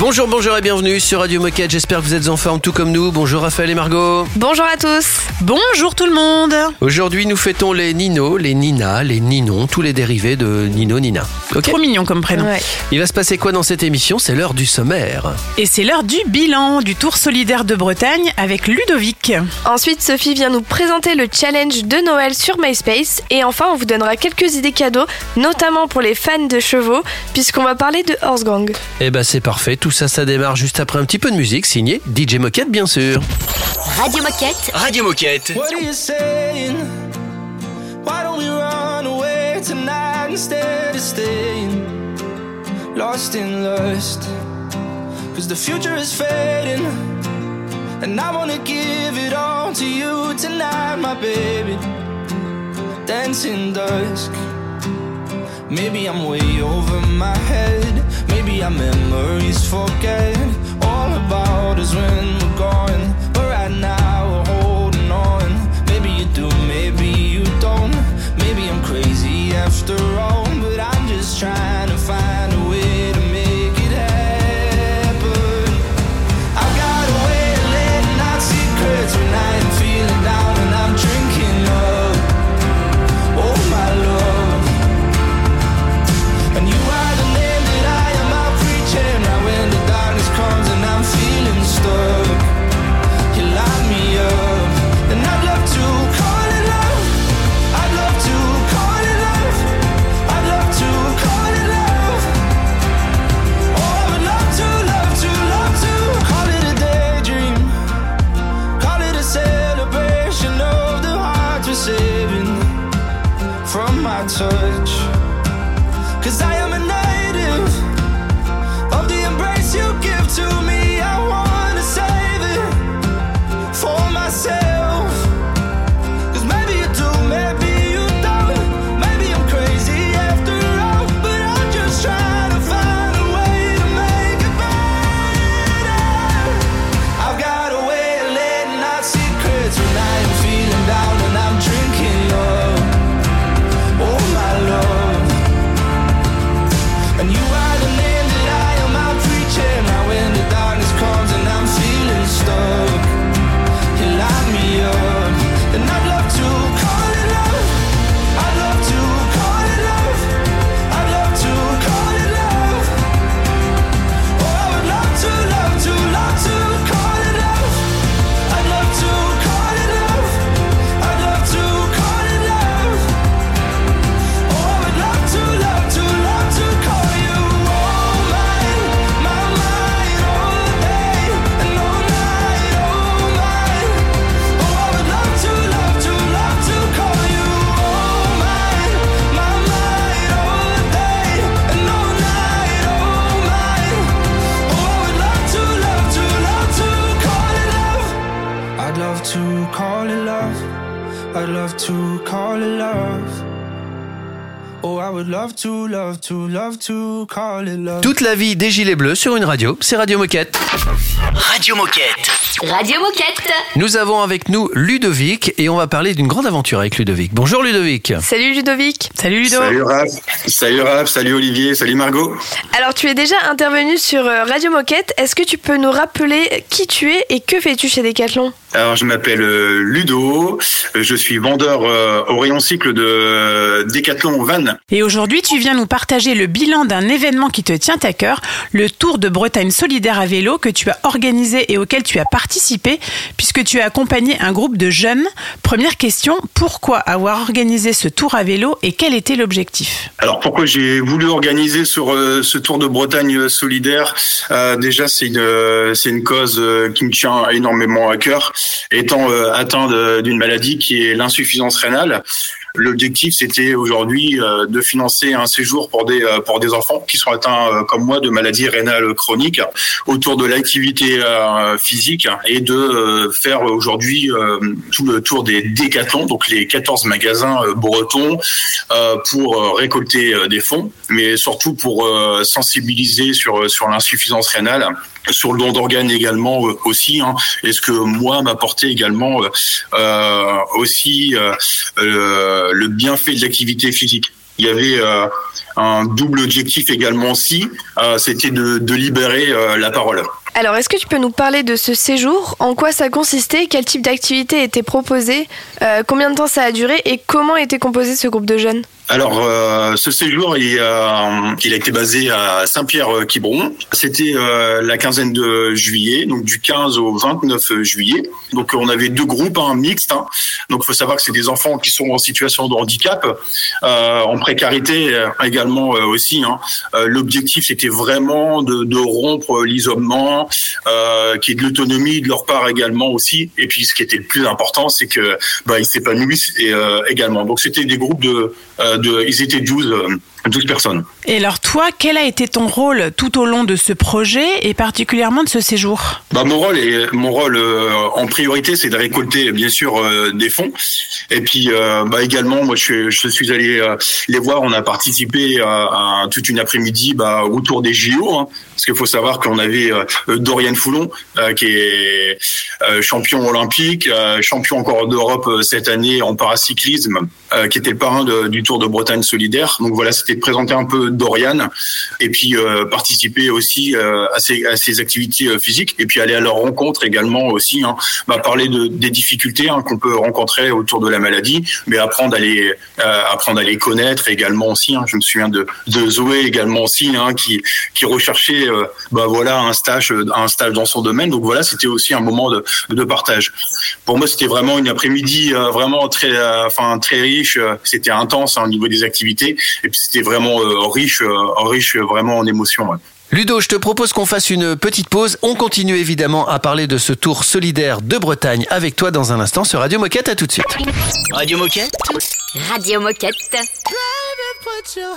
Bonjour, bonjour et bienvenue sur Radio Moquette. J'espère que vous êtes en forme tout comme nous. Bonjour Raphaël et Margot. Bonjour à tous. Bonjour tout le monde Aujourd'hui, nous fêtons les Nino, les Nina, les Ninon, tous les dérivés de Nino, Nina. Ok Trop mignon comme prénom. Ouais. Il va se passer quoi dans cette émission? C'est l'heure du sommaire. Et c'est l'heure du bilan du Tour solidaire de Bretagne avec Ludovic. Ensuite, Sophie vient nous présenter le challenge de Noël sur MySpace. Et enfin, on vous donnera quelques idées cadeaux, notamment pour les fans de chevaux, puisqu'on va parler de Horse Gang. Eh ben c'est parfait, tout ça, ça démarre juste après un petit peu de musique, signé DJ Moquette bien sûr. Radio Moquette. Radio Moquette. What are you saying? Why don't we run away tonight instead of staying? Lost in lust? Cause the future is fading, and I wanna give it all to you tonight, my baby. Dancing dusk. Maybe I'm way over my head. Maybe our memories forget all about us when we're gone. But right now call it love. Toute la vie des gilets bleus sur une radio, c'est Radio Moquette. Radio Moquette. Radio Moquette. Nous avons avec nous Ludovic et on va parler d'une grande aventure avec Ludovic. Bonjour Ludovic. Salut Ludovic. Salut Ludo Salut Raph, salut Raph, salut Olivier, salut Margot. Alors, tu es déjà intervenu sur euh, Radio Moquette. Est-ce que tu peux nous rappeler qui tu es et que fais-tu chez Decathlon? Alors je m'appelle euh, Ludo, euh, je suis vendeur au rayon cycle de Decathlon Van. Et aujourd'hui, tu viens nous partager le bilan d'un événement qui te tient à cœur, le Tour de Bretagne solidaire à vélo que tu as organisé et auquel tu as participé, puisque tu as accompagné un groupe de jeunes. Première question, pourquoi avoir organisé ce tour à vélo et quel était l'objectif? Alors pourquoi j'ai voulu organiser ce Tour de Bretagne solidaire? Euh, Déjà c'est une c'est une cause euh, qui me tient énormément à cœur, étant euh, atteint d'une maladie qui est l'insuffisance rénale. L'objectif, c'était aujourd'hui euh, de financer un séjour pour des euh, pour des enfants qui sont atteints euh, comme moi de maladies rénales chroniques autour de l'activité physique et de faire aujourd'hui tout le tour des décathlons, donc les 14 magasins bretons, pour récolter des fonds, mais surtout pour sensibiliser sur sur l'insuffisance rénale sur le don d'organes également euh, aussi hein, et ce que moi m'apportait également euh, euh, aussi le bienfait de l'activité physique? Il y avait un double objectif également aussi euh, c'était de, de libérer euh, la parole Alors, est-ce que tu peux nous parler de ce séjour? En quoi ça consistait? Quel type d'activité était proposé? Euh, Combien de temps ça a duré? Et comment était composé ce groupe de jeunes? Alors, euh, ce séjour, il, euh, il a été basé à Saint-Pierre-Quiberon. C'était la quinzaine de juillet, donc du 15 au 29 juillet. Donc, on avait deux groupes, un mixte. hein. Donc, il faut savoir que c'est des enfants qui sont en situation de handicap, en précarité également euh, aussi. hein. Euh, L'objectif, c'était vraiment de, rompre l'isolement, euh, qui est de l'autonomie de leur part également aussi. Et puis, ce qui était le plus important, c'est que bah, ils s'épanouissent euh, également. Donc, c'était des groupes de, euh, ils étaient 12, euh, 12 personnes. Et alors toi, quel a été ton rôle tout au long de ce projet et particulièrement de ce séjour? Bah, mon rôle, est, mon rôle euh, en priorité, c'est de récolter bien sûr euh, des fonds. Et puis euh, bah, également, moi, je, je suis allé les voir. On a participé à, à toute une après-midi bah, autour des JO. hein. parce qu'il faut savoir qu'on avait Dorian Foulon, qui est champion olympique, champion encore d'Europe cette année en paracyclisme, qui était le parrain de- du Tour de Bretagne solidaire. Donc voilà, c'était présenter un peu Dorian et puis euh, participer aussi euh, à, ces activités euh, physiques et puis aller à leur rencontre également aussi, hein, bah, parler de, des difficultés hein, qu'on peut rencontrer autour de la maladie, mais apprendre à les, apprendre à connaître également aussi. Hein. Je me souviens de, de Zoé également aussi, qui, qui recherchait bah, voilà, un, stage, un stage dans son domaine. Donc voilà, c'était aussi un moment de, de partage. Pour moi, c'était vraiment une après-midi vraiment très, enfin très riche. C'était intense au niveau des activités et puis c'était vraiment euh, riche, euh, riche vraiment en émotions. ouais. Ludo, je te propose qu'on fasse une petite pause. On continue évidemment à parler de ce tour solidaire de Bretagne avec toi dans un instant sur Radio Moquette. À tout de suite. Radio Moquette Radio Moquette. Put your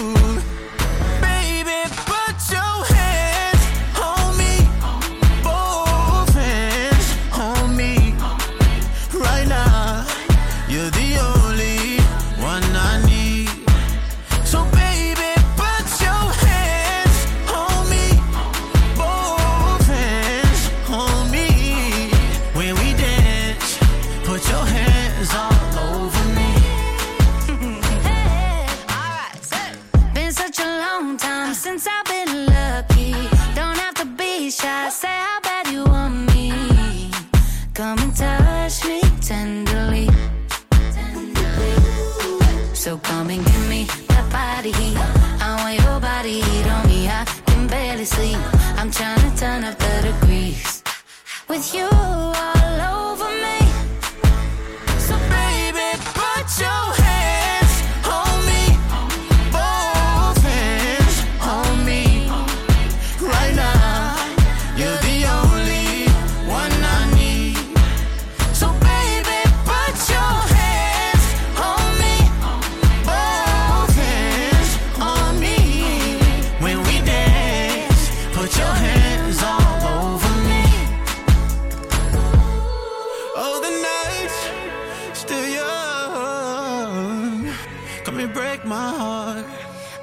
Baby,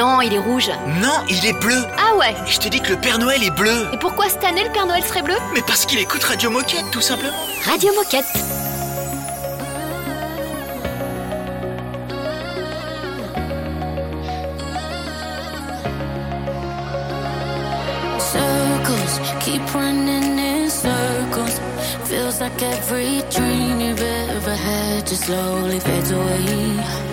Non, il est rouge. Non, il est bleu. Ah ouais Je te dis que le Père Noël est bleu. Et pourquoi cette année le Père Noël serait bleu? Mais parce qu'il écoute Radio Moquette, tout simplement. Radio Moquette. Circles keep running in circles. Feels like every dream you've ever had just slowly fades away.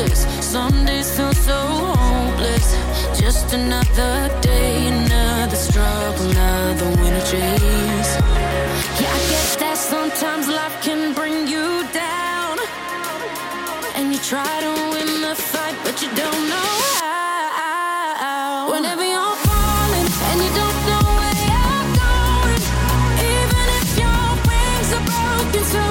Hopeless, some days feel so hopeless. Just another day, another struggle, another winter chase. Yeah, I get that sometimes life can bring you down. And you try to win the fight, but you don't know how. Whenever you're falling and you don't know where you're going, even if your wings are broken soon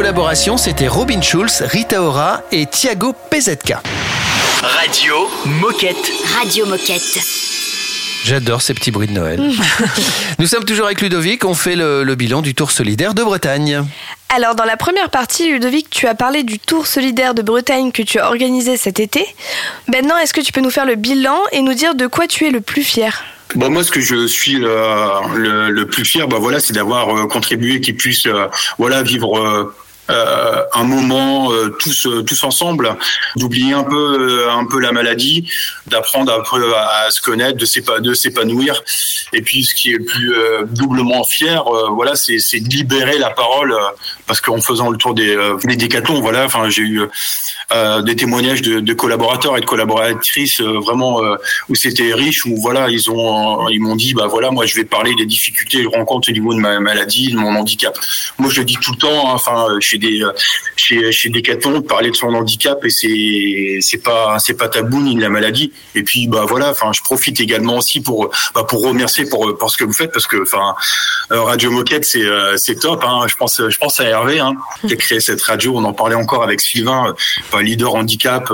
you. Chouette collaboration, c'était Robin Schulz, Rita Ora et Thiago PZK. Radio Moquette. Radio Moquette. J'adore ces petits bruits de Noël. Nous sommes toujours avec Ludovic, on fait le, le bilan du Tour solidaire de Bretagne. Alors dans la première partie, Ludovic, tu as parlé du Tour solidaire de Bretagne que tu as organisé cet été. Maintenant, est-ce que tu peux nous faire le bilan et nous dire de quoi tu es le plus fier? Bah moi, ce que je suis le, le, le plus fier, bah voilà, c'est d'avoir euh, contribué qu'ils puissent, euh, voilà, vivre euh, euh, un moment euh, tous euh, tous ensemble, d'oublier un peu un peu la maladie, d'apprendre à, se connaître, de s'épa- de s'épanouir. Et puis, ce qui est plus doublement fier, voilà, c'est de libérer la parole, parce qu'en faisant le tour des des décathlons, voilà, enfin, j'ai eu des témoignages de, collaborateurs et de collaboratrices vraiment où c'était riche où voilà ils ont ils m'ont dit bah voilà moi je vais parler des difficultés que je rencontre au niveau de ma maladie de mon handicap moi je le dis tout le temps hein, enfin chez euh, chez chez Decathlon de parler de son handicap et c'est c'est pas c'est pas tabou ni de la maladie et puis bah voilà enfin je profite également aussi pour bah, pour remercier pour pour ce que vous faites parce que enfin euh, Radio Moquette c'est euh, c'est top hein. je pense je pense à Hervé hein, qui a créé cette radio on en parlait encore avec Sylvain leader handicap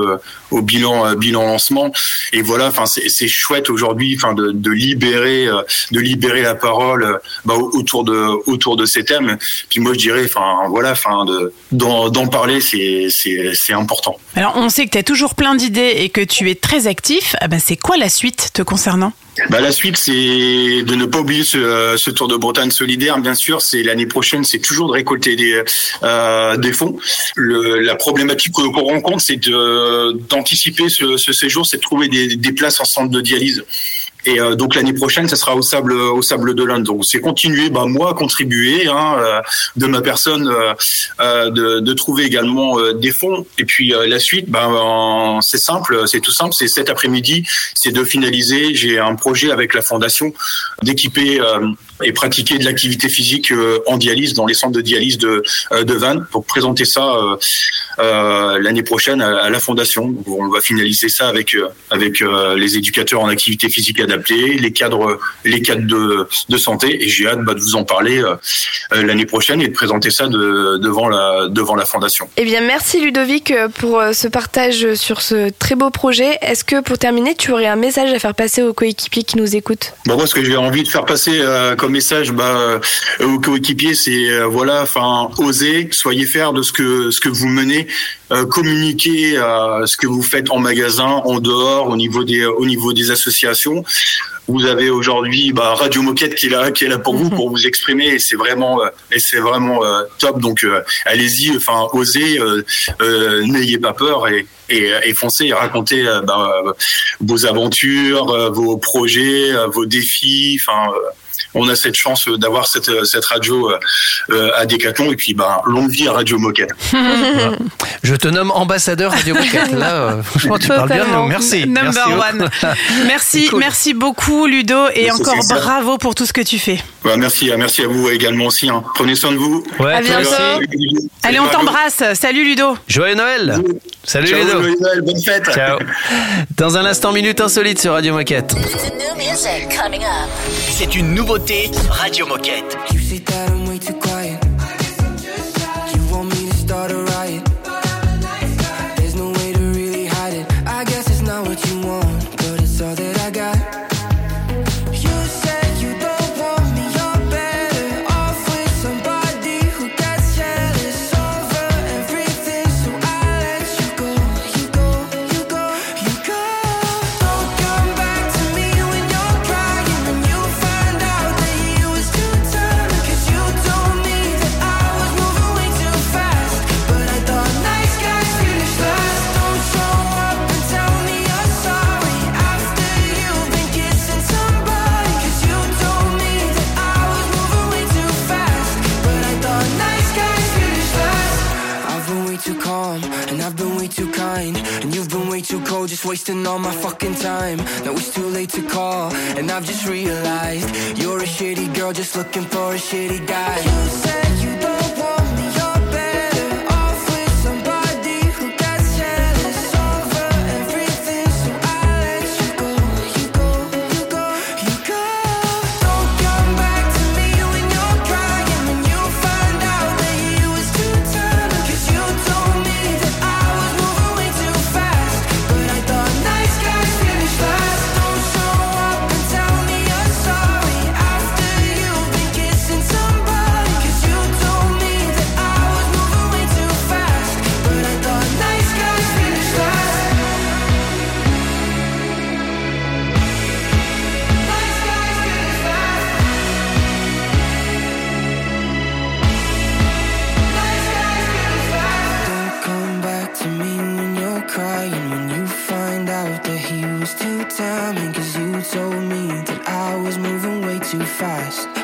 au bilan euh, bilan lancement. Et voilà, enfin c'est chouette aujourd'hui, enfin de, de libérer euh, de libérer la parole euh, bah, autour de autour de ces thèmes. Puis moi je dirais, enfin voilà, enfin de d'en parler, c'est c'est important. Alors, on sait que tu as toujours plein d'idées et que tu es très actif. Ben, c'est quoi la suite te concernant? Bah, la suite, c'est de ne pas oublier ce, euh, ce Tour de Bretagne solidaire. Bien sûr, c'est l'année prochaine, c'est toujours de récolter des, euh, des fonds. Le, la problématique qu'on rencontre, c'est d'anticiper ce, ce séjour, c'est de trouver des, des places en centre de dialyse. Et euh, donc l'année prochaine, ça sera au sable, au sable de l'Inde. Donc c'est continuer, bah, moi, à contribuer hein, euh, de ma personne, euh, euh, de, de trouver également euh, des fonds. Et puis euh, la suite, en- c'est simple, c'est tout simple. C'est cet après-midi, c'est de finaliser. J'ai un projet avec la fondation d'équiper et pratiquer de l'activité physique euh, en dialyse dans les centres de dialyse de, euh, de Vannes pour présenter ça euh, l'année prochaine à, à la fondation. Donc, on va finaliser ça avec avec euh, les éducateurs en activité physique adaptée, les cadres les cadres de, de santé et j'ai hâte bah, de vous en parler euh, l'année prochaine et de présenter ça de, devant la devant la fondation. Eh bien, merci Ludovic pour ce partage sur ce très beau projet. Est-ce que pour terminer, tu aurais un message à faire passer aux coéquipiers qui nous écoutent? Bon, moi, ce que j'ai envie de faire passer message bah, euh, aux coéquipiers, c'est euh, voilà, enfin, osez, soyez fiers de ce que ce que vous menez, euh, communiquez euh, ce que vous faites en magasin, en dehors, au niveau des au niveau des associations. Vous avez aujourd'hui bah, Radio Moquette qui est là, qui est là pour vous, pour vous exprimer, et c'est vraiment et c'est vraiment top. Donc, allez-y, enfin, osez, n'ayez pas peur et et, foncez racontez bah, vos aventures, vos projets, vos défis. Enfin, on a cette chance euh, d'avoir cette, euh, cette radio euh, à Décathlon et puis bah, longue vie à Radio Moquette. Je te nomme ambassadeur Radio Moquette. Là, franchement, tu parles bien de nous. Totalement. Merci. Number Merci beaucoup. one. Merci, C'est cool. merci beaucoup Ludo et encore bravo pour tout ce que tu fais. Bah, merci, merci à vous également aussi. hein. Prenez soin de vous. Ouais, À toi bientôt. aussi. Allez, on t'embrasse. Salut Ludo. Joyeux Noël. Salut Ciao, Ludo. joyeux Noël, bonne fête. Ciao. Dans un instant, minute insolite sur Radio Moquette. C'est une nouveauté Radio Moquette. Just realized you're a shitty girl just looking for a shitty guy. Fast.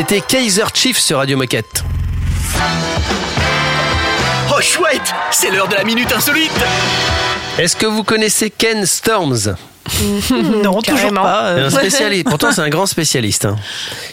C'était Kaiser Chief sur Radio Moquette. Oh chouette C'est l'heure de la minute insolite Est-ce que vous connaissez Ken Storms? Non, toujours Carrément. pas. euh. Un spécialiste. Pourtant, c'est un grand spécialiste. hein.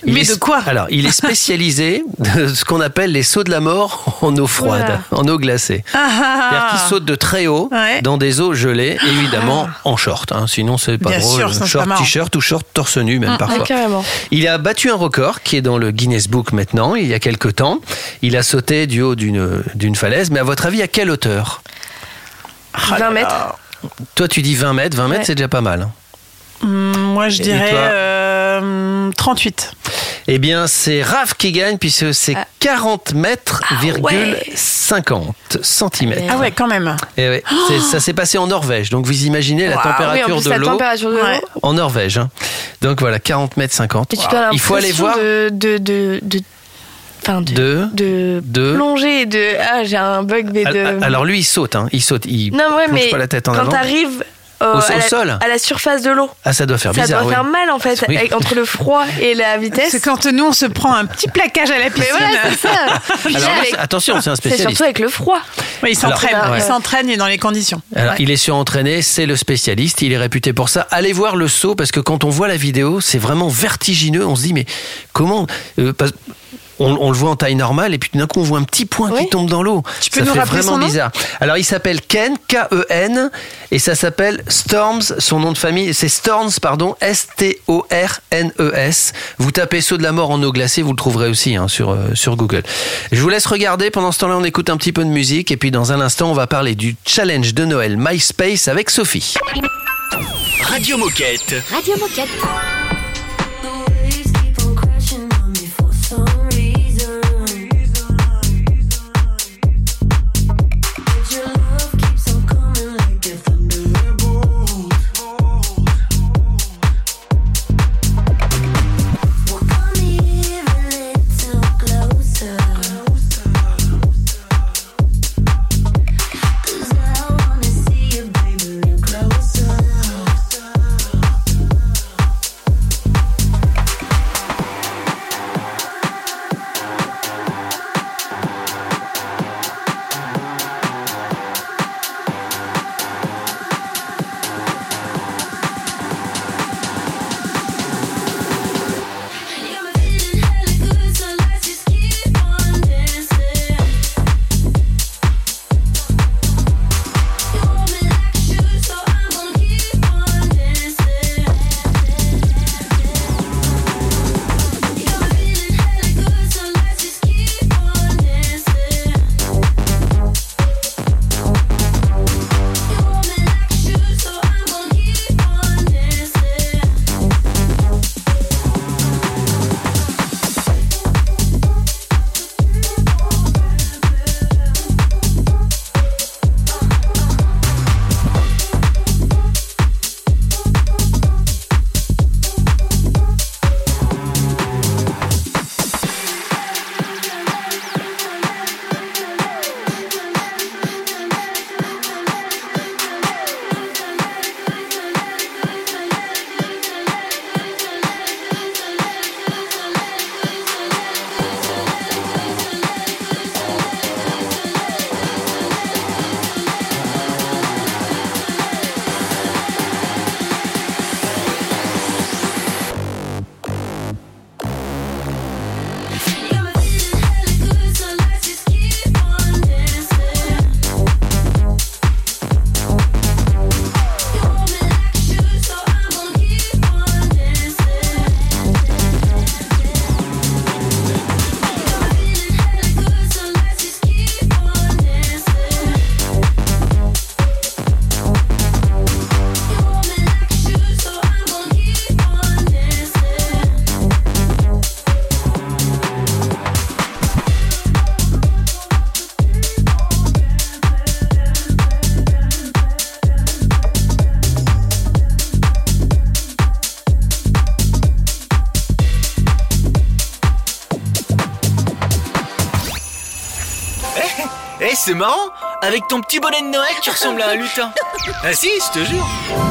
Il Mais est- de quoi? Alors, il est spécialisé de ce qu'on appelle les sauts de la mort en eau froide, en eau glacée. Ah, ah, C'est-à-dire ah. qu'il saute de très haut Ouais. dans des eaux gelées, évidemment en short. hein. Sinon, c'est pas Bien drôle. sûr, short t-shirt ou short torse nu, même Ah, parfois. carrément. Il a battu un record qui est dans le Guinness Book maintenant, il y a quelque temps. Il a sauté du haut d'une d'une falaise, mais à votre avis, à quelle hauteur? 20 mètres. Toi, tu dis 20 mètres. 20 mètres, Ouais. c'est déjà pas mal. hein. Hum, Moi, je Et dirais euh, 38. Eh bien, c'est Raph qui gagne puisque c'est Ah. 40 mètres, Ah virgule ouais. 50 centimètres. Ah ouais, quand même. Et ouais, c'est- ça s'est passé en Norvège. Donc vous imaginez la. Oui, température plus, de l'eau. Ouais. en Norvège. hein. Donc voilà, 40 mètres 50. Et tu dois Il faut aller voir de, de, de, enfin, de, de. de de- plonger et de. Ah, j'ai un bug, mais de. Al- Alors lui, il saute. hein. Il saute. Il non, ouais, plonge mais pas la tête en quand avant. t'arrives euh, Au- à, au la, sol à la surface de l'eau, Ah, ça doit faire ça bizarre. doit ouais. faire mal en fait, Oui. avec- entre le froid et la vitesse. C'est quand nous, on se prend un petit plaquage à la Mais piscine. c'est ça. Alors avec- c'est- attention, c'est un C'est spécialiste. surtout avec le froid. Ouais, il s'entraîne. Il s'entraîne et dans les conditions. Alors, Ouais. il est surentraîné, c'est le spécialiste, il est réputé pour ça. Allez voir le saut parce que quand on voit la vidéo, c'est vraiment vertigineux. On se dit mais comment euh, parce- on, on le voit en taille normale et puis d'un coup on voit un petit point qui tombe dans l'eau. Tu peux ça nous fait rappeler vraiment son nom bizarre. Alors il s'appelle Ken K-E-N et ça s'appelle Storms. Son nom de famille c'est Storms pardon S-T-O-R-N-E-S. Vous tapez saut de la mort en eau glacée, vous le trouverez aussi hein, sur euh, sur Google. Je vous laisse regarder. Pendant ce temps-là, on écoute un petit peu de musique et puis dans un instant, on va parler du challenge de Noël MySpace avec Sophie. Radio Moquette. Radio Moquette. C'est marrant. Avec ton petit bonnet de Noël, tu ressembles à un lutin. Ah si, je te jure.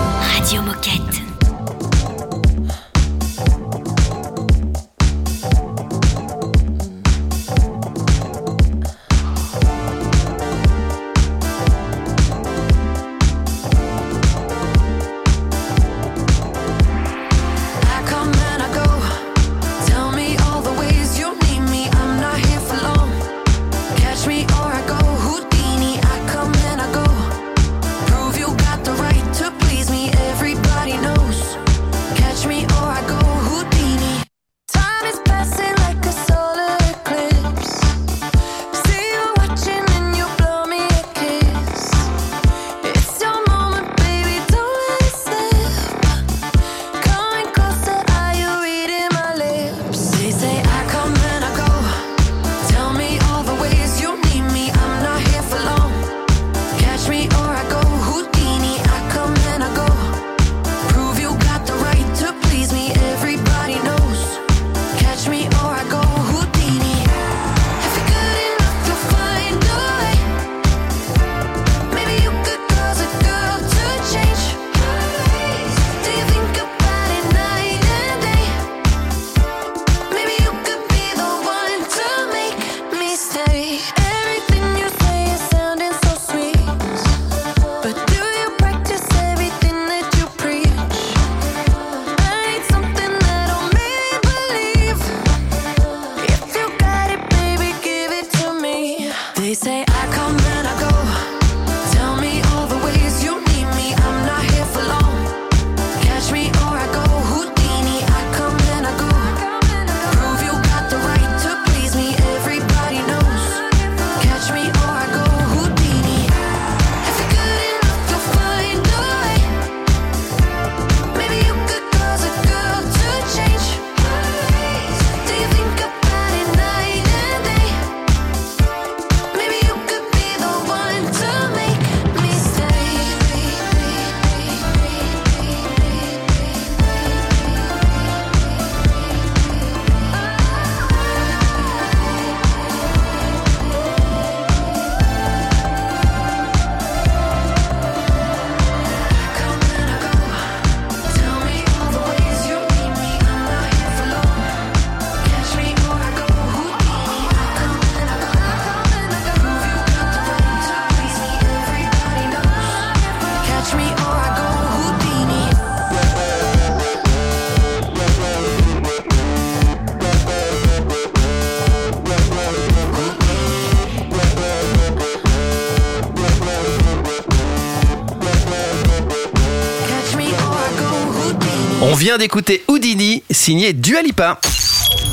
Vient d'écouter Houdini, signé Dualipa.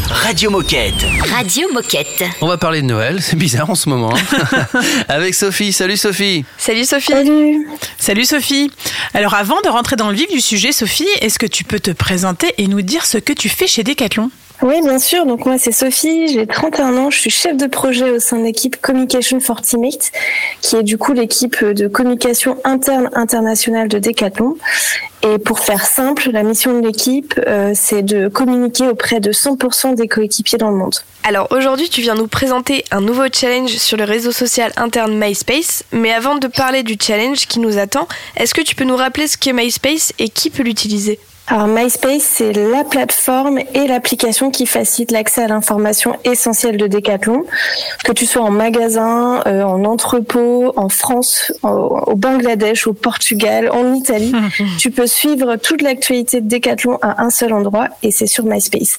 Radio Moquette. Radio Moquette. On va parler de Noël, c'est bizarre en ce moment. hein. Avec Sophie. Salut Sophie. Salut Sophie. Salut Sophie. Alors avant de rentrer dans le vif du sujet, Sophie, est-ce que tu peux te présenter et nous dire ce que tu fais chez Decathlon? Oui, bien sûr. Donc moi, c'est Sophie, j'ai 31 ans, je suis chef de projet au sein de l'équipe Communication for Teammates, qui est du coup l'équipe de communication interne internationale de Decathlon. Et pour faire simple, la mission de l'équipe, euh, c'est de communiquer auprès de 100% des coéquipiers dans le monde. Alors aujourd'hui, tu viens nous présenter un nouveau challenge sur le réseau social interne MySpace. Mais avant de parler du challenge qui nous attend, est-ce que tu peux nous rappeler ce qu'est MySpace et qui peut l'utiliser? Alors MySpace, c'est la plateforme et l'application qui facilite l'accès à l'information essentielle de Decathlon, que tu sois en magasin, euh, en entrepôt, en France, au, au Bangladesh, au Portugal, en Italie. tu peux suivre toute l'actualité de Decathlon à un seul endroit et c'est sur MySpace.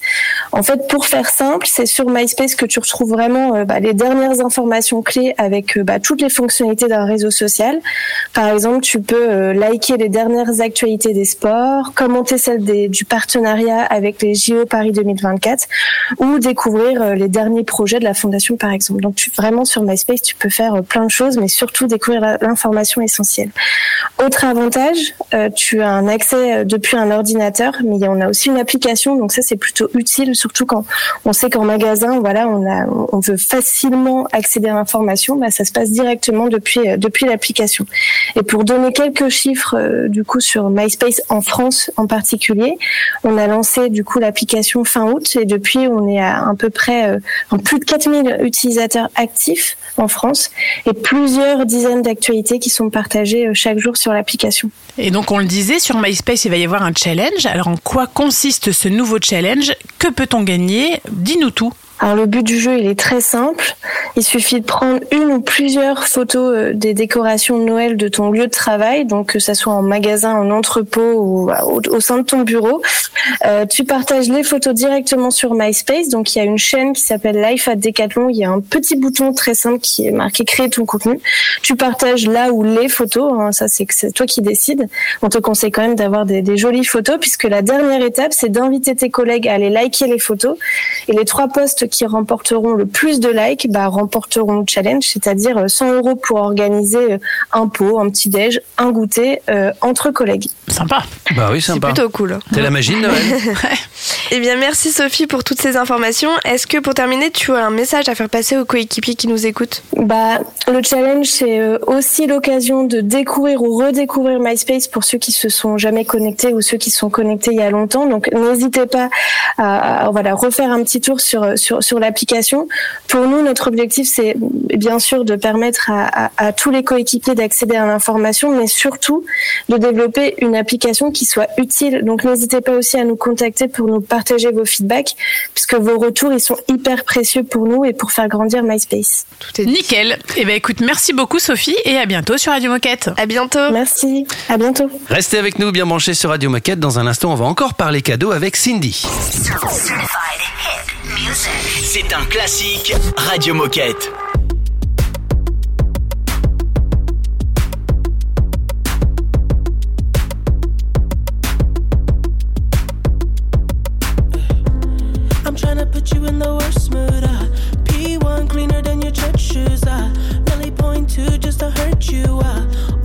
En fait, pour faire simple, c'est sur MySpace que tu retrouves vraiment euh, bah, les dernières informations clés avec euh, bah, toutes les fonctionnalités d'un réseau social. Par exemple, tu peux liker les dernières actualités des sports, commenter celles des- du partenariat avec les JO Paris 2024 ou découvrir euh, les derniers projets de la fondation, par exemple. Donc, vraiment sur MySpace, tu peux faire euh, plein de choses, mais surtout découvrir l'information essentielle. Autre avantage, euh, tu as un accès depuis un ordinateur, mais on a aussi une application, donc ça c'est plutôt utile, surtout quand on sait qu'en magasin, voilà, on veut facilement accéder à l'information, bah, ça se passe directement depuis depuis l'application. Et pour donner quelques chiffres, du coup sur MySpace en France en particulier On a lancé du coup l'application fin août et depuis on est à à peu près euh, plus de 4000 utilisateurs actifs en France et plusieurs dizaines d'actualités qui sont partagées euh, chaque jour sur l'application. Et donc on le disait, sur MySpace, il va y avoir un challenge. Alors en quoi consiste ce nouveau challenge? Que peut-on gagner? Dis-nous tout. Alors le but du jeu, il est très simple. Il suffit de prendre une ou plusieurs photos euh, des décorations de Noël de ton lieu de travail, donc que ça soit en magasin, en entrepôt ou euh, au, sein de ton bureau. Euh, tu partages les photos directement sur MySpace. Donc il y a une chaîne qui s'appelle Life at Decathlon. Il y a un petit bouton très simple qui est marqué créer ton contenu. Tu partages là où les photos. hein, ça c'est toi qui décides. On te conseille quand même d'avoir des, des jolies photos puisque la dernière étape c'est d'inviter tes collègues à aller liker les photos. Et les trois posts qui remporteront le plus de likes bah, remporteront le challenge, c'est-à-dire euh, 100 euros pour organiser euh, un pot, un petit déj, un goûter euh, entre collègues. Sympa. Bah oui, C'est sympa. plutôt cool. C'est la magie de Noël. Eh bien, merci Sophie pour toutes ces informations. Est-ce que pour terminer, tu as un message à faire passer aux coéquipiers qui nous écoutent? Bah, le challenge, c'est euh, aussi l'occasion de découvrir ou redécouvrir MySpace pour ceux qui se sont jamais connectés ou ceux qui se sont connectés il y a longtemps. Donc, n'hésitez pas à, à, voilà refaire un petit tour sur sur sur l'application. Pour nous, notre objectif, c'est bien sûr de permettre à, à, à tous les coéquipiers d'accéder à l'information, mais surtout de développer une application qui soit utile. Donc, n'hésitez pas aussi à nous contacter pour nous partager vos feedbacks, puisque vos retours, ils sont hyper précieux pour nous et pour faire grandir MySpace. Tout est. Nickel. Eh ben écoute, merci beaucoup Sophie et à bientôt sur Radio Moquette. À bientôt. Merci, à bientôt. Restez avec nous, bien branchés sur Radio Moquette. Dans un instant, on va encore parler cadeaux avec Cindy. C'est un classique Radio Moquette. You in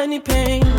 any pain.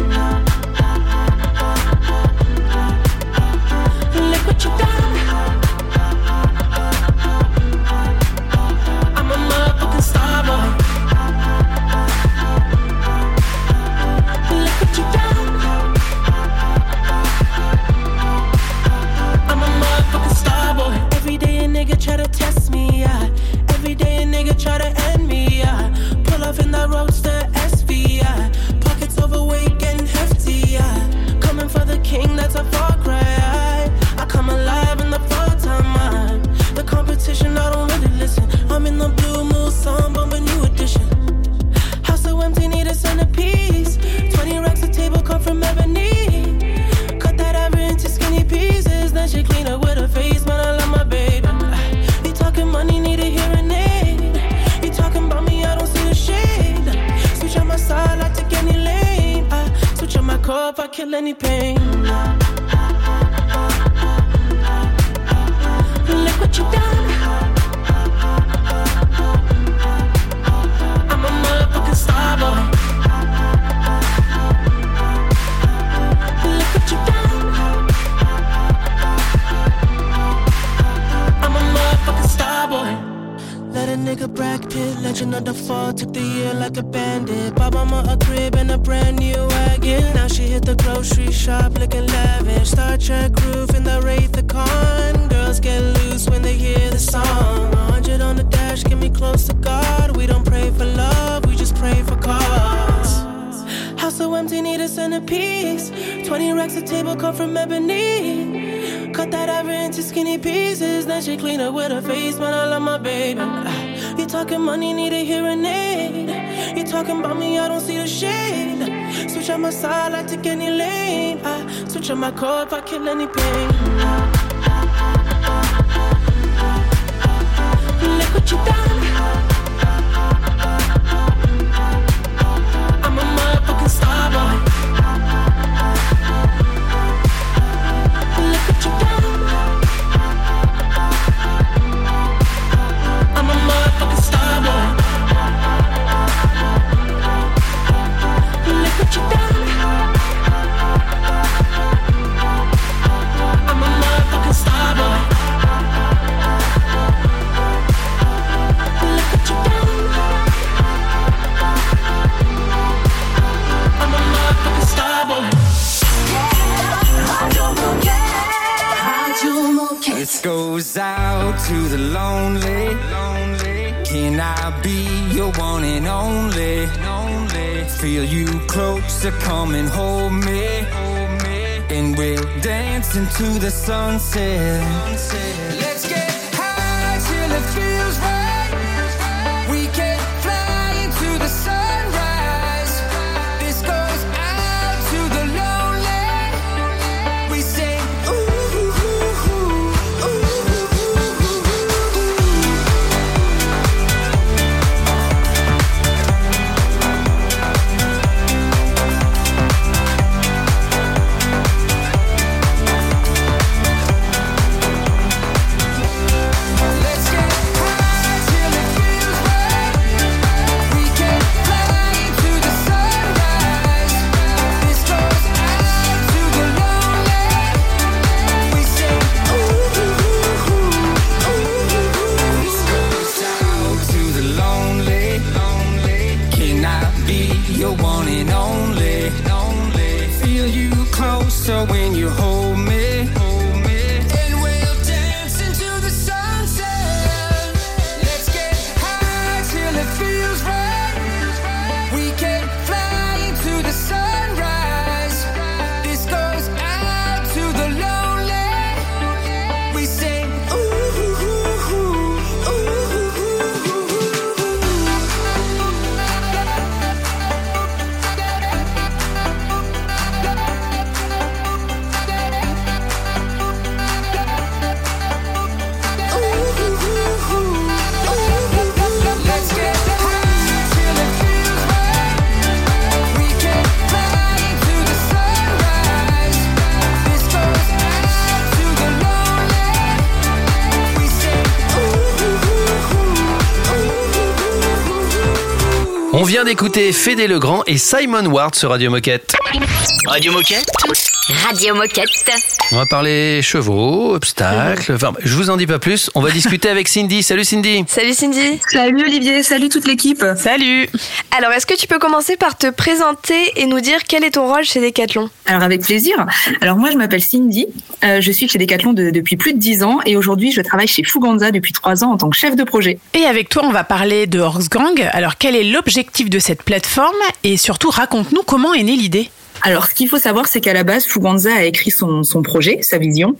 Sideline to any lane. I switch on my code if I kill any pain. I sunset. Vient d'écouter Fédé Legrand et Simon Ward sur Radio Moquette. Radio Moquette Radio Moquette. On va parler chevaux, obstacles. Enfin, je vous en dis pas plus. On va discuter avec Cindy. Salut Cindy. Salut Cindy. Salut Olivier, salut toute l'équipe. Salut. Alors, est-ce que tu peux commencer par te présenter et nous dire quel est ton rôle chez Decathlon? Alors avec plaisir. Alors moi je m'appelle Cindy, Euh, je suis chez Decathlon de- depuis plus de 10 ans et aujourd'hui je travaille chez Fuganza depuis 3 ans en tant que chef de projet. Et avec toi, on va parler de Horse Gang. Alors, quel est l'objectif de cette plateforme? Et surtout, raconte-nous comment est née l'idée. Alors ce qu'il faut savoir c'est qu'à la base Fuganza a écrit son, son projet, sa vision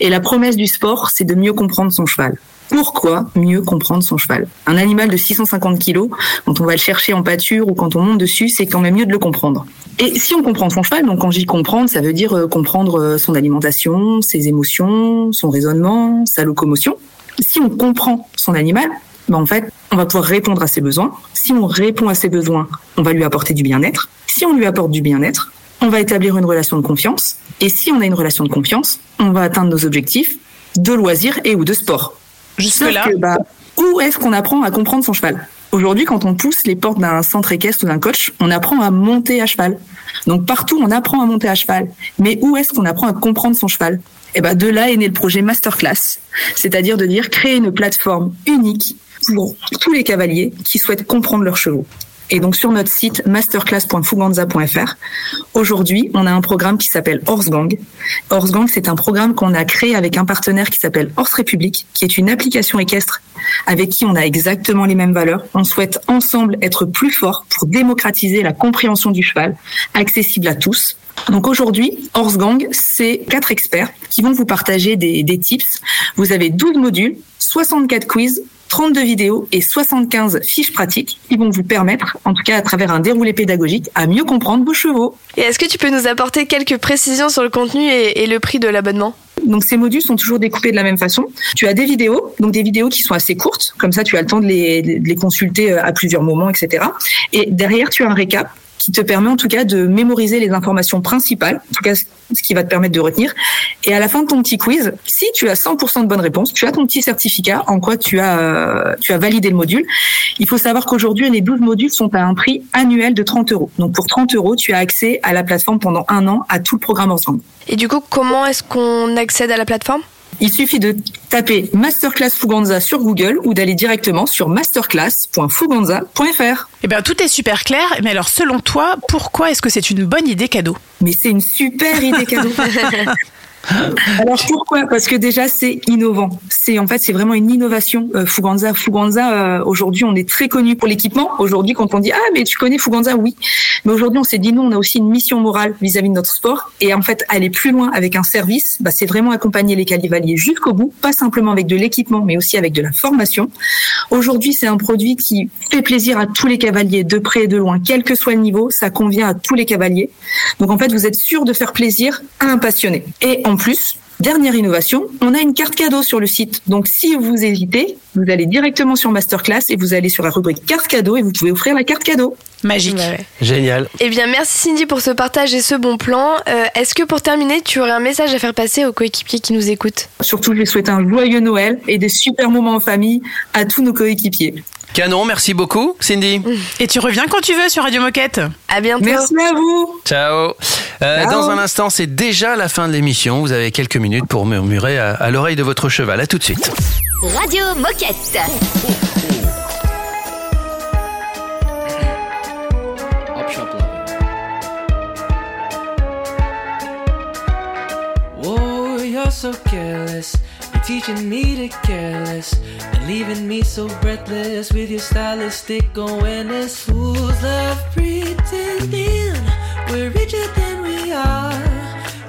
et la promesse du sport c'est de mieux comprendre son cheval. Pourquoi mieux comprendre son cheval? Un animal de 650 kilos, quand on va le chercher en pâture ou quand on monte dessus, c'est quand même mieux de le comprendre. Et si on comprend son cheval, donc quand dis comprendre, ça veut dire euh, comprendre euh, son alimentation, ses émotions, son raisonnement, sa locomotion. Si on comprend son animal, ben en fait, on va pouvoir répondre à ses besoins. Si on répond à ses besoins, on va lui apporter du bien-être. Si on lui apporte du bien-être, on va établir une relation de confiance. Et si on a une relation de confiance, on va atteindre nos objectifs de loisirs et ou de sport. Jusque-là. Bah, où est-ce qu'on apprend à comprendre son cheval? Aujourd'hui, quand on pousse les portes d'un centre équestre ou d'un coach, on apprend à monter à cheval. Donc partout, on apprend à monter à cheval. Mais où est-ce qu'on apprend à comprendre son cheval? Et ben de là est né le projet Masterclass, c'est-à-dire de dire créer une plateforme unique pour tous les cavaliers qui souhaitent comprendre leurs chevaux. Et donc sur notre site masterclass.fuganza.fr, aujourd'hui, on a un programme qui s'appelle Horse Gang. Horse Gang, c'est un programme qu'on a créé avec un partenaire qui s'appelle Horse République, qui est une application équestre avec qui on a exactement les mêmes valeurs. On souhaite ensemble être plus forts pour démocratiser la compréhension du cheval, accessible à tous. Donc aujourd'hui, Horse Gang, c'est quatre experts qui vont vous partager des, des tips. Vous avez 12 modules, 64 quiz, 32 vidéos et 75 fiches pratiques qui vont vous permettre, en tout cas à travers un déroulé pédagogique, à mieux comprendre vos chevaux. Et est-ce que tu peux nous apporter quelques précisions sur le contenu et, et le prix de l'abonnement? Donc ces modules sont toujours découpés de la même façon. Tu as des vidéos, donc des vidéos qui sont assez courtes, comme ça tu as le temps de les, de les consulter euh, à plusieurs moments, etc. Et derrière tu as un récap qui te permet en tout cas de mémoriser les informations principales, en tout cas ce qui va te permettre de retenir. Et à la fin de ton petit quiz, si tu as 100% de bonnes réponses, tu as ton petit certificat en quoi tu as euh, tu as validé le module. Il faut savoir qu'aujourd'hui les 12 modules sont à un prix annuel de 30 euros. Donc pour 30 euros, tu as accès à la plateforme pendant un an à tout le programme ensemble. Et du coup, comment est-ce qu'on accède à la plateforme? Il suffit de taper Masterclass Fuganza sur Google ou d'aller directement sur masterclass.fuganza.fr. Eh bien, tout est super clair. Mais alors, selon toi, pourquoi est-ce que c'est une bonne idée cadeau? Mais c'est une super idée cadeau. Alors pourquoi? Parce que déjà c'est innovant. C'est en fait c'est vraiment une innovation. Euh, Fuganza, Fuganza. euh, aujourd'hui on est très connu pour l'équipement. Aujourd'hui quand on dit ah mais tu connais Fuganza, oui. Mais aujourd'hui on s'est dit non, on a aussi une mission morale vis-à-vis de notre sport et en fait aller plus loin avec un service. Bah, c'est vraiment accompagner les calivaliers jusqu'au bout, pas simplement avec de l'équipement, mais aussi avec de la formation. Aujourd'hui c'est un produit qui fait plaisir à tous les cavaliers de près et de loin, quel que soit le niveau. Ça convient à tous les cavaliers. Donc en fait vous êtes sûr de faire plaisir à un passionné. Et en plus, dernière innovation, on a une carte cadeau sur le site. Donc si vous hésitez, vous allez directement sur Masterclass et vous allez sur la rubrique carte cadeau et vous pouvez offrir la carte cadeau. Magique. Génial. Eh bien, merci Cindy pour ce partage et ce bon plan. Euh, Est-ce que pour terminer, tu aurais un message à faire passer aux coéquipiers qui nous écoutent? Surtout, je vais souhaiter un joyeux Noël et des super moments en famille à tous nos coéquipiers. Canon, merci beaucoup, Cindy. Et tu reviens quand tu veux sur Radio Moquette. À bientôt. Merci à vous. Ciao. Euh, Ciao. Dans un instant, c'est déjà la fin de l'émission. Vous avez quelques minutes pour murmurer à, à l'oreille de votre cheval. À tout de suite. Radio Moquette. Whoa, you're so careless. Teaching me to careless and leaving me so breathless with your stylistic awareness. Fools love pretending we're richer than we are.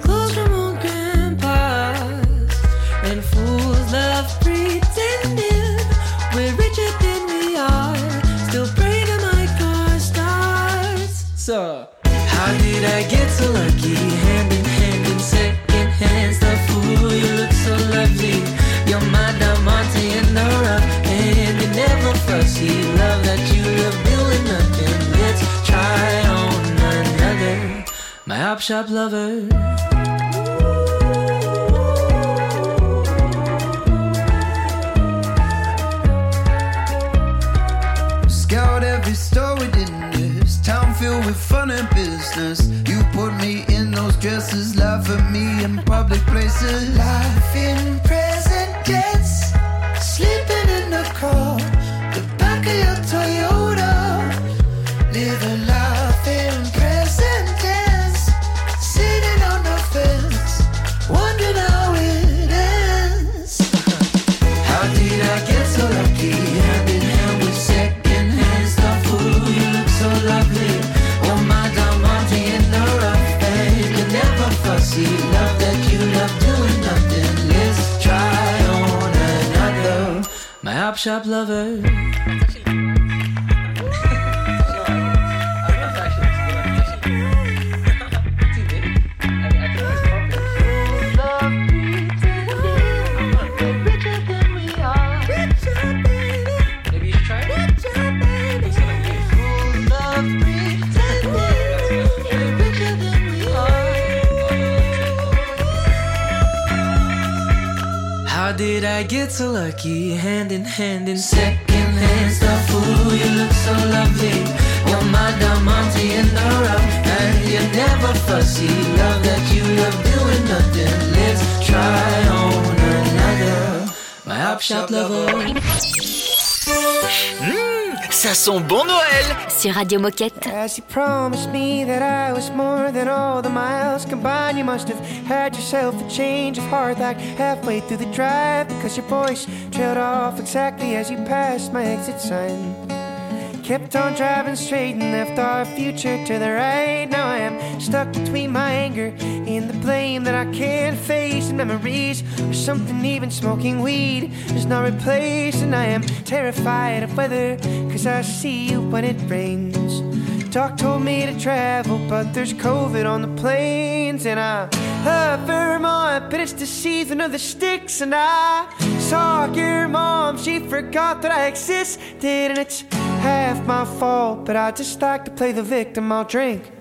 Clothes from old grandpas. And fools love pretending we're richer than we are. Still. So, how did I get so lucky? Op shop lover. Scout every store within this town filled with fun and business. You put me in those dresses, laugh at me in public places. In shop lovers I get so lucky? Hand in hand in second hand stuff. Ooh, you look so lovely. You're my diamante in the rough, and you're never fussy. Love that you love doing nothing. Let's try on another. My op shop lover. Ça sent bon Noël Sur Radio Moquette. As you promised me that I was more than all the miles combined, you must have had yourself a change of heart like halfway through the drive because your voice trailed off exactly as you passed my exit sign. Kept on driving straight and left our future to the right. Now I am stuck between my anger and the blame that I can't face. And memories or something even smoking weed is not replace. And I am terrified of weather because I see you when it rains. Doc told me to travel, but there's COVID on the planes. And I love Vermont, but it's the season of the sticks. And I saw your mom, she forgot that I existed. And it's half my fault, but I just like to play the victim. I'll drink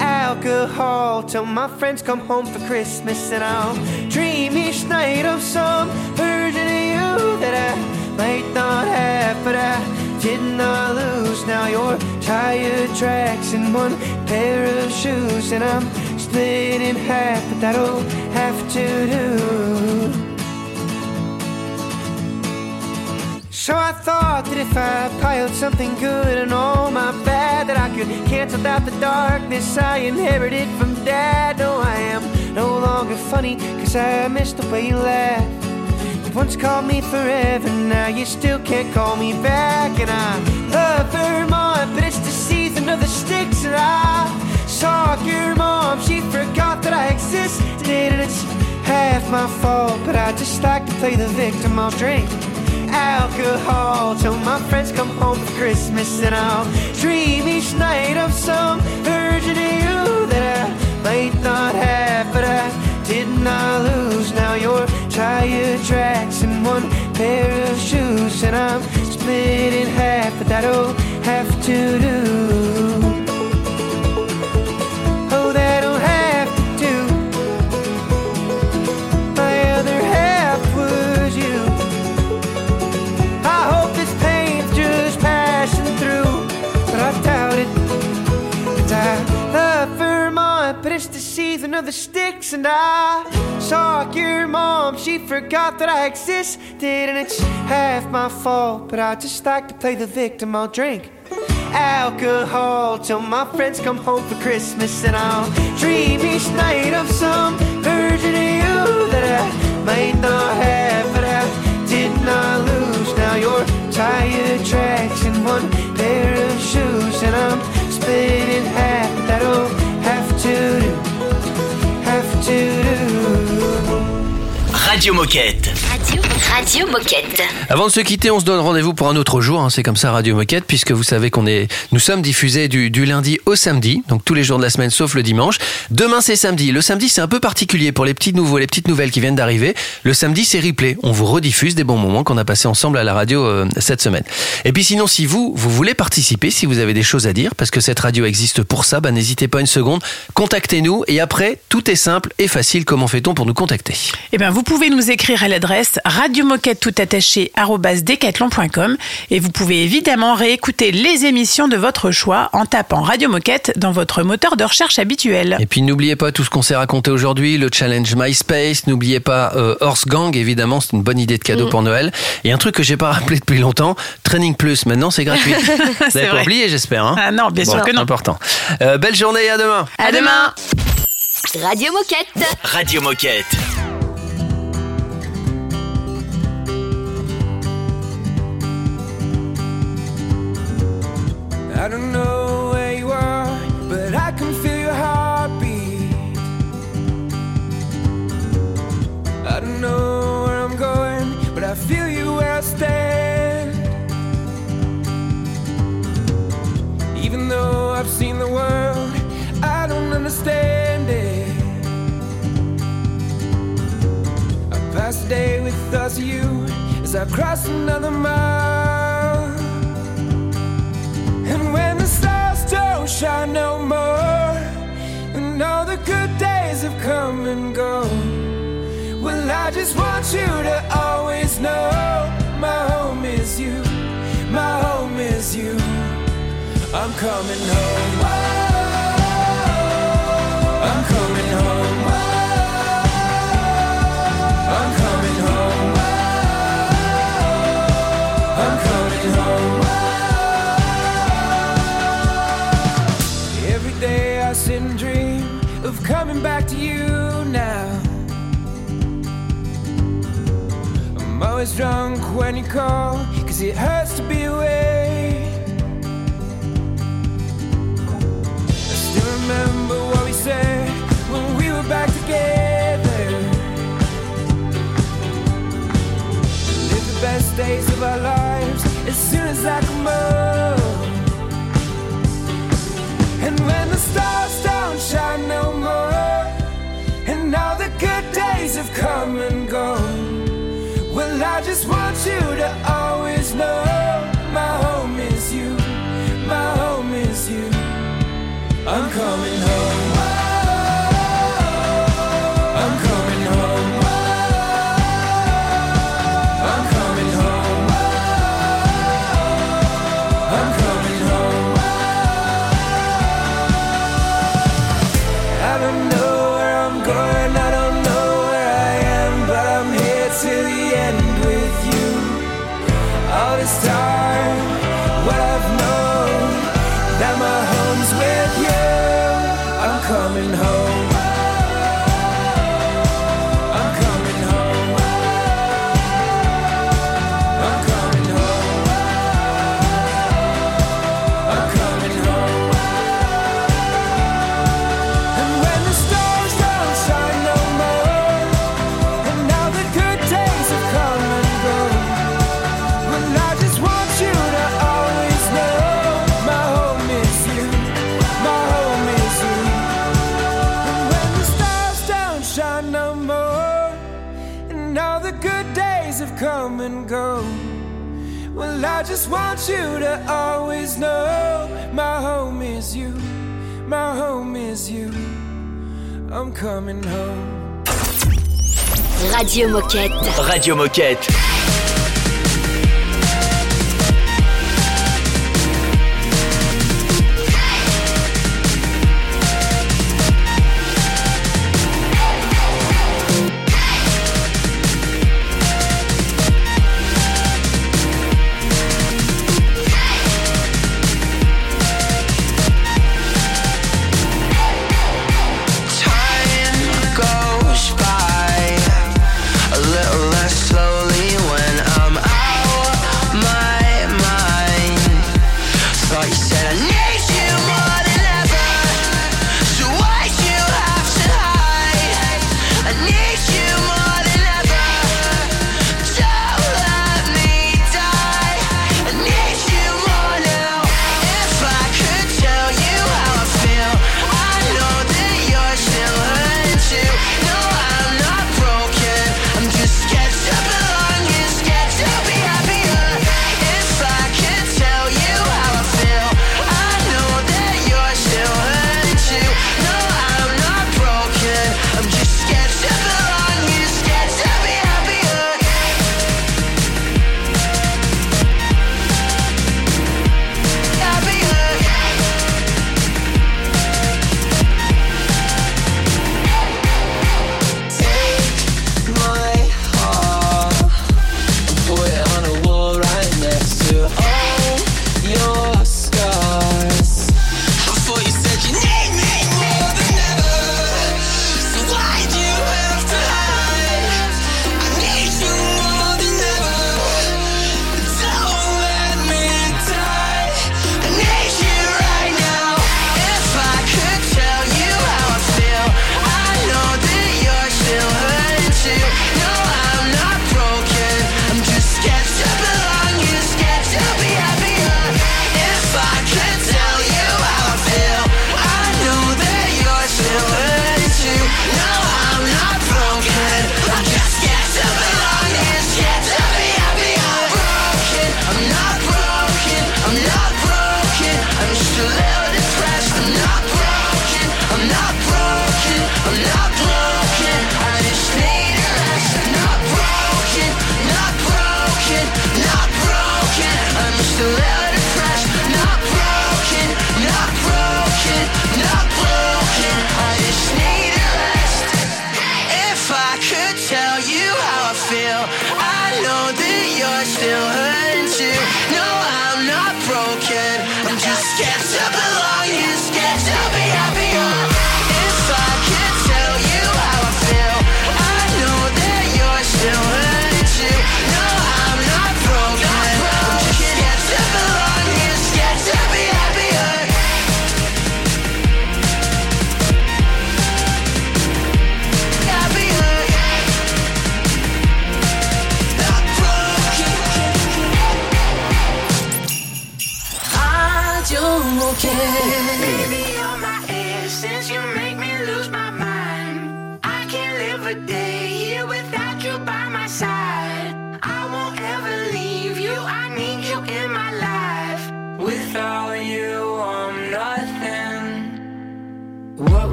alcohol till my friends come home for Christmas. And I'll dream each night of some version of you that I might not have, but I did not lose. Now your tire tracks in one pair of shoes, and I'm split in half, but that'll have to do. So I thought that if I piled something good and all my bad, that I could cancel out the darkness I inherited from dad. No, I am no longer funny. cause I miss the way you laugh. You once called me forever, now you still can't call me back. And I love Vermont, but it's the season of the sticks. And I saw your mom, she forgot that I existed. And it's half my fault, but I just like to play the victim. I'll drink alcohol till my friends come home for Christmas. And I'll dream each night of some version of you that I might not have, but I did not lose. Now you're tire tracks and one pair of shoes, and I'm split in half, but that'll have to do. Of the sticks. And I saw your mom, she forgot that I existed. And it's half my fault, but I just like to play the victim. I'll drink alcohol till my friends come home for Christmas. And I'll dream each night of some version of you that I might not have, but I did not lose. Now you're tire tracks and one pair of shoes, and I'm split in half. That'll have to do. Radio Moquette. Radio, Radio Moquette. Avant de se quitter, on se donne rendez-vous pour un autre jour. hein, c'est comme ça Radio Moquette, puisque vous savez qu'on est, nous sommes diffusés du, du lundi au samedi, donc tous les jours de la semaine sauf le dimanche. Demain c'est samedi. Le samedi c'est un peu particulier pour les petits nouveaux, les petites nouvelles qui viennent d'arriver. Le samedi c'est replay. On vous rediffuse des bons moments qu'on a passés ensemble à la radio euh, cette semaine. Et puis sinon, si vous vous voulez participer, si vous avez des choses à dire, parce que cette radio existe pour ça, bah, n'hésitez pas une seconde. Contactez-nous et après tout est simple et facile. Comment fait-on pour nous contacter? Eh bien, vous pouvez nous écrire à l'adresse radiomoquette tout attaché decathlon.com et vous pouvez évidemment réécouter les émissions de votre choix en tapant Radio Moquette dans votre moteur de recherche habituel. Et puis n'oubliez pas tout ce qu'on s'est raconté aujourd'hui, le challenge MySpace, n'oubliez pas euh, Horse Gang, évidemment, c'est une bonne idée de cadeau Mm. pour Noël. Et un truc que j'ai pas rappelé depuis longtemps, Training Plus, maintenant c'est gratuit. Vous C'est n'avez pas vrai. oublié, j'espère. Hein Ah non, bien sûr que non. Important. Euh, belle journée et à demain. À demain. Radio Moquette. Radio Moquette. I don't know where you are, but I can feel your heartbeat. I don't know where I'm going, but I feel you where I stand. Even though I've seen the world, I don't understand it. I pass the day with of you as I cross another mile. Don't shine no more, and all the good days have come and gone, well, I just want you to always know my home is you, my home is you. I'm coming home. Coming back to you now. I'm always drunk when you call, cause it hurts to be away. I still remember what we said when we were back together. Live the best days of our lives as soon as I come home. And when the stars shine no more, and all the good days have come and gone, well, I just want you to always know my home is you, my home is you. I'm coming home. you to always know my home is you, my home is you. I'm coming home. Radio Moquette. Radio Moquette.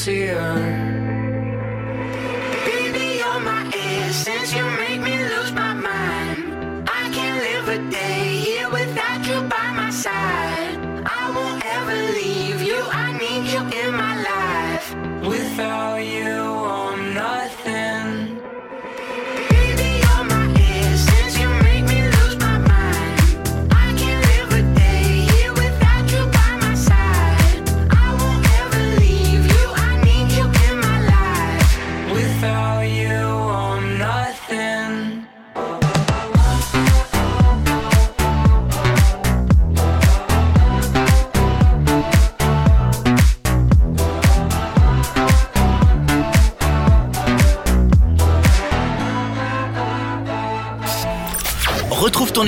see her.